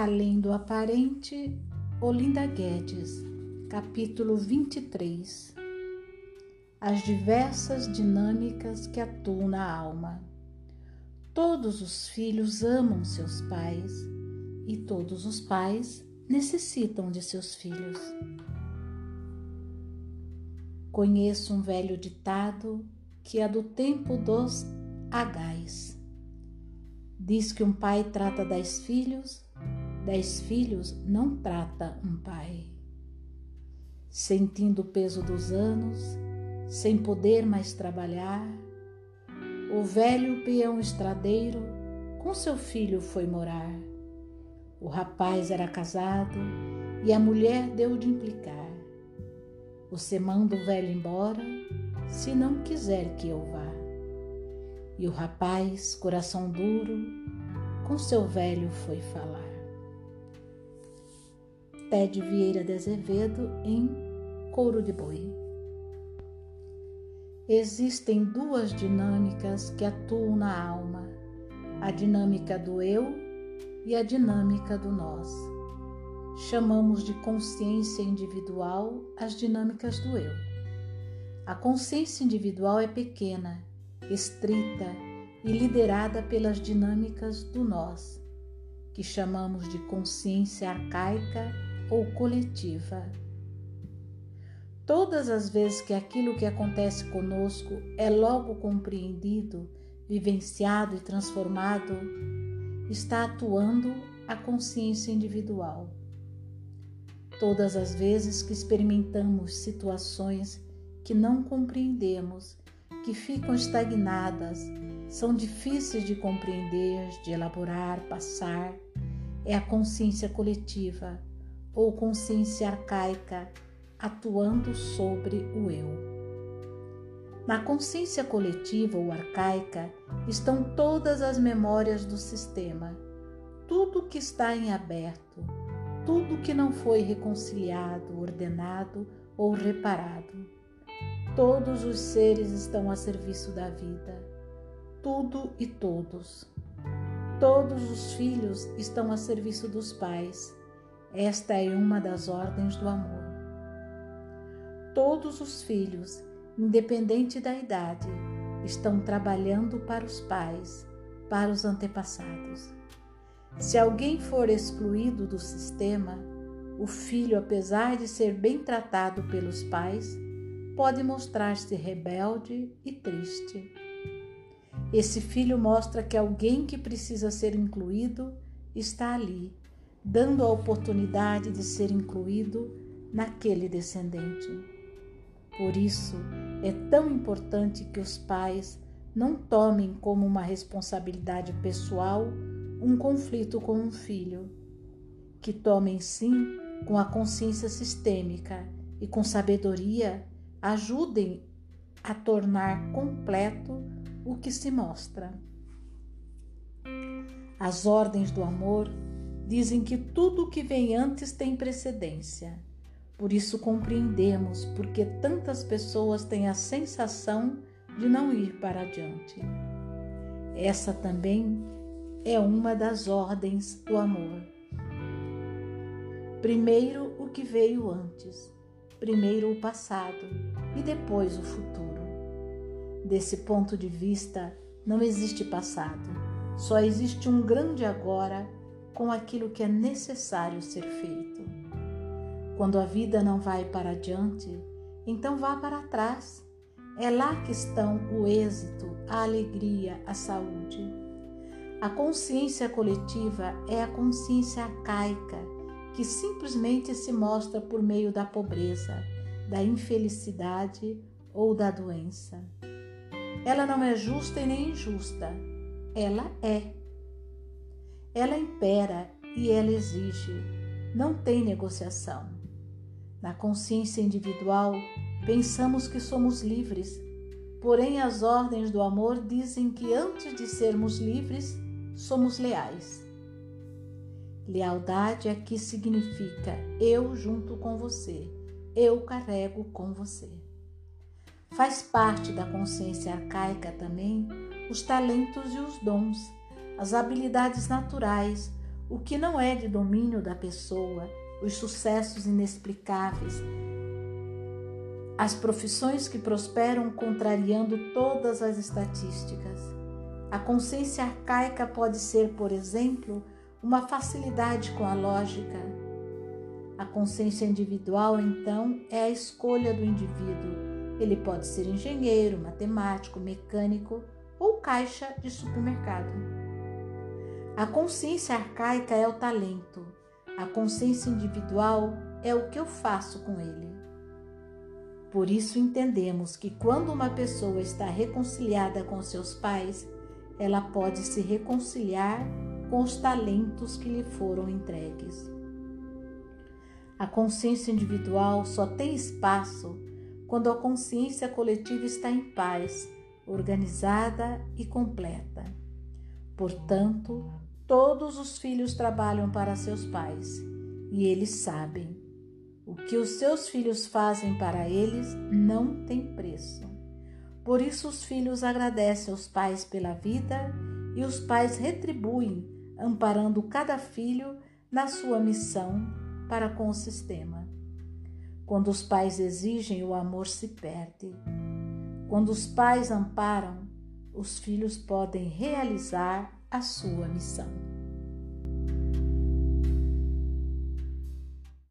Além do aparente, Olinda Guedes, capítulo 23 As diversas dinâmicas que atuam na alma. Todos os filhos amam seus pais e todos os pais necessitam de seus filhos. Conheço um velho ditado que é do tempo dos agais. Diz que um pai trata dez filhos Dez filhos não trata um pai. Sentindo o peso dos anos, sem poder mais trabalhar, o velho peão estradeiro com seu filho foi morar. O rapaz era casado e a mulher deu de implicar. Você manda o velho embora se não quiser que eu vá. E o rapaz, coração duro, com seu velho foi falar. Ted Vieira de Azevedo em Couro de Boi. Existem duas dinâmicas que atuam na alma: a dinâmica do eu e a dinâmica do nós. Chamamos de consciência individual as dinâmicas do eu. A consciência individual é pequena, estrita e liderada pelas dinâmicas do nós, que chamamos de consciência arcaica ou coletiva. Todas as vezes que aquilo que acontece conosco é logo compreendido, vivenciado e transformado, está atuando a consciência individual. Todas as vezes que experimentamos situações que não compreendemos, que ficam estagnadas, são difíceis de compreender, de elaborar, passar, é a consciência coletiva ou consciência arcaica atuando sobre o eu. Na consciência coletiva ou arcaica estão todas as memórias do sistema, tudo que está em aberto, tudo que não foi reconciliado, ordenado ou reparado. Todos os seres estão a serviço da vida, tudo e todos. Todos os filhos estão a serviço dos pais esta é uma das ordens do amor. Todos os filhos, independente da idade, estão trabalhando para os pais, para os antepassados. Se alguém for excluído do sistema, o filho, apesar de ser bem tratado pelos pais, pode mostrar-se rebelde e triste. Esse filho mostra que alguém que precisa ser incluído está ali dando a oportunidade de ser incluído naquele descendente. Por isso, é tão importante que os pais não tomem como uma responsabilidade pessoal um conflito com um filho, que tomem sim com a consciência sistêmica e com sabedoria ajudem a tornar completo o que se mostra. As ordens do amor dizem que tudo o que vem antes tem precedência. Por isso compreendemos porque tantas pessoas têm a sensação de não ir para adiante. Essa também é uma das ordens do amor. Primeiro o que veio antes, primeiro o passado e depois o futuro. Desse ponto de vista, não existe passado, só existe um grande agora com aquilo que é necessário ser feito. Quando a vida não vai para adiante, então vá para trás. É lá que estão o êxito, a alegria, a saúde. A consciência coletiva é a consciência arcaica que simplesmente se mostra por meio da pobreza, da infelicidade ou da doença. Ela não é justa e nem injusta, ela é. Ela impera e ela exige, não tem negociação. Na consciência individual, pensamos que somos livres, porém as ordens do amor dizem que antes de sermos livres, somos leais. Lealdade aqui significa eu junto com você, eu carrego com você. Faz parte da consciência arcaica também os talentos e os dons as habilidades naturais, o que não é de domínio da pessoa, os sucessos inexplicáveis, as profissões que prosperam contrariando todas as estatísticas. A consciência arcaica pode ser, por exemplo, uma facilidade com a lógica. A consciência individual, então, é a escolha do indivíduo. Ele pode ser engenheiro, matemático, mecânico ou caixa de supermercado. A consciência arcaica é o talento, a consciência individual é o que eu faço com ele. Por isso entendemos que quando uma pessoa está reconciliada com seus pais, ela pode se reconciliar com os talentos que lhe foram entregues. A consciência individual só tem espaço quando a consciência coletiva está em paz, organizada e completa. Portanto, Todos os filhos trabalham para seus pais e eles sabem. O que os seus filhos fazem para eles não tem preço. Por isso, os filhos agradecem aos pais pela vida e os pais retribuem, amparando cada filho na sua missão para com o sistema. Quando os pais exigem, o amor se perde. Quando os pais amparam, os filhos podem realizar a sua missão.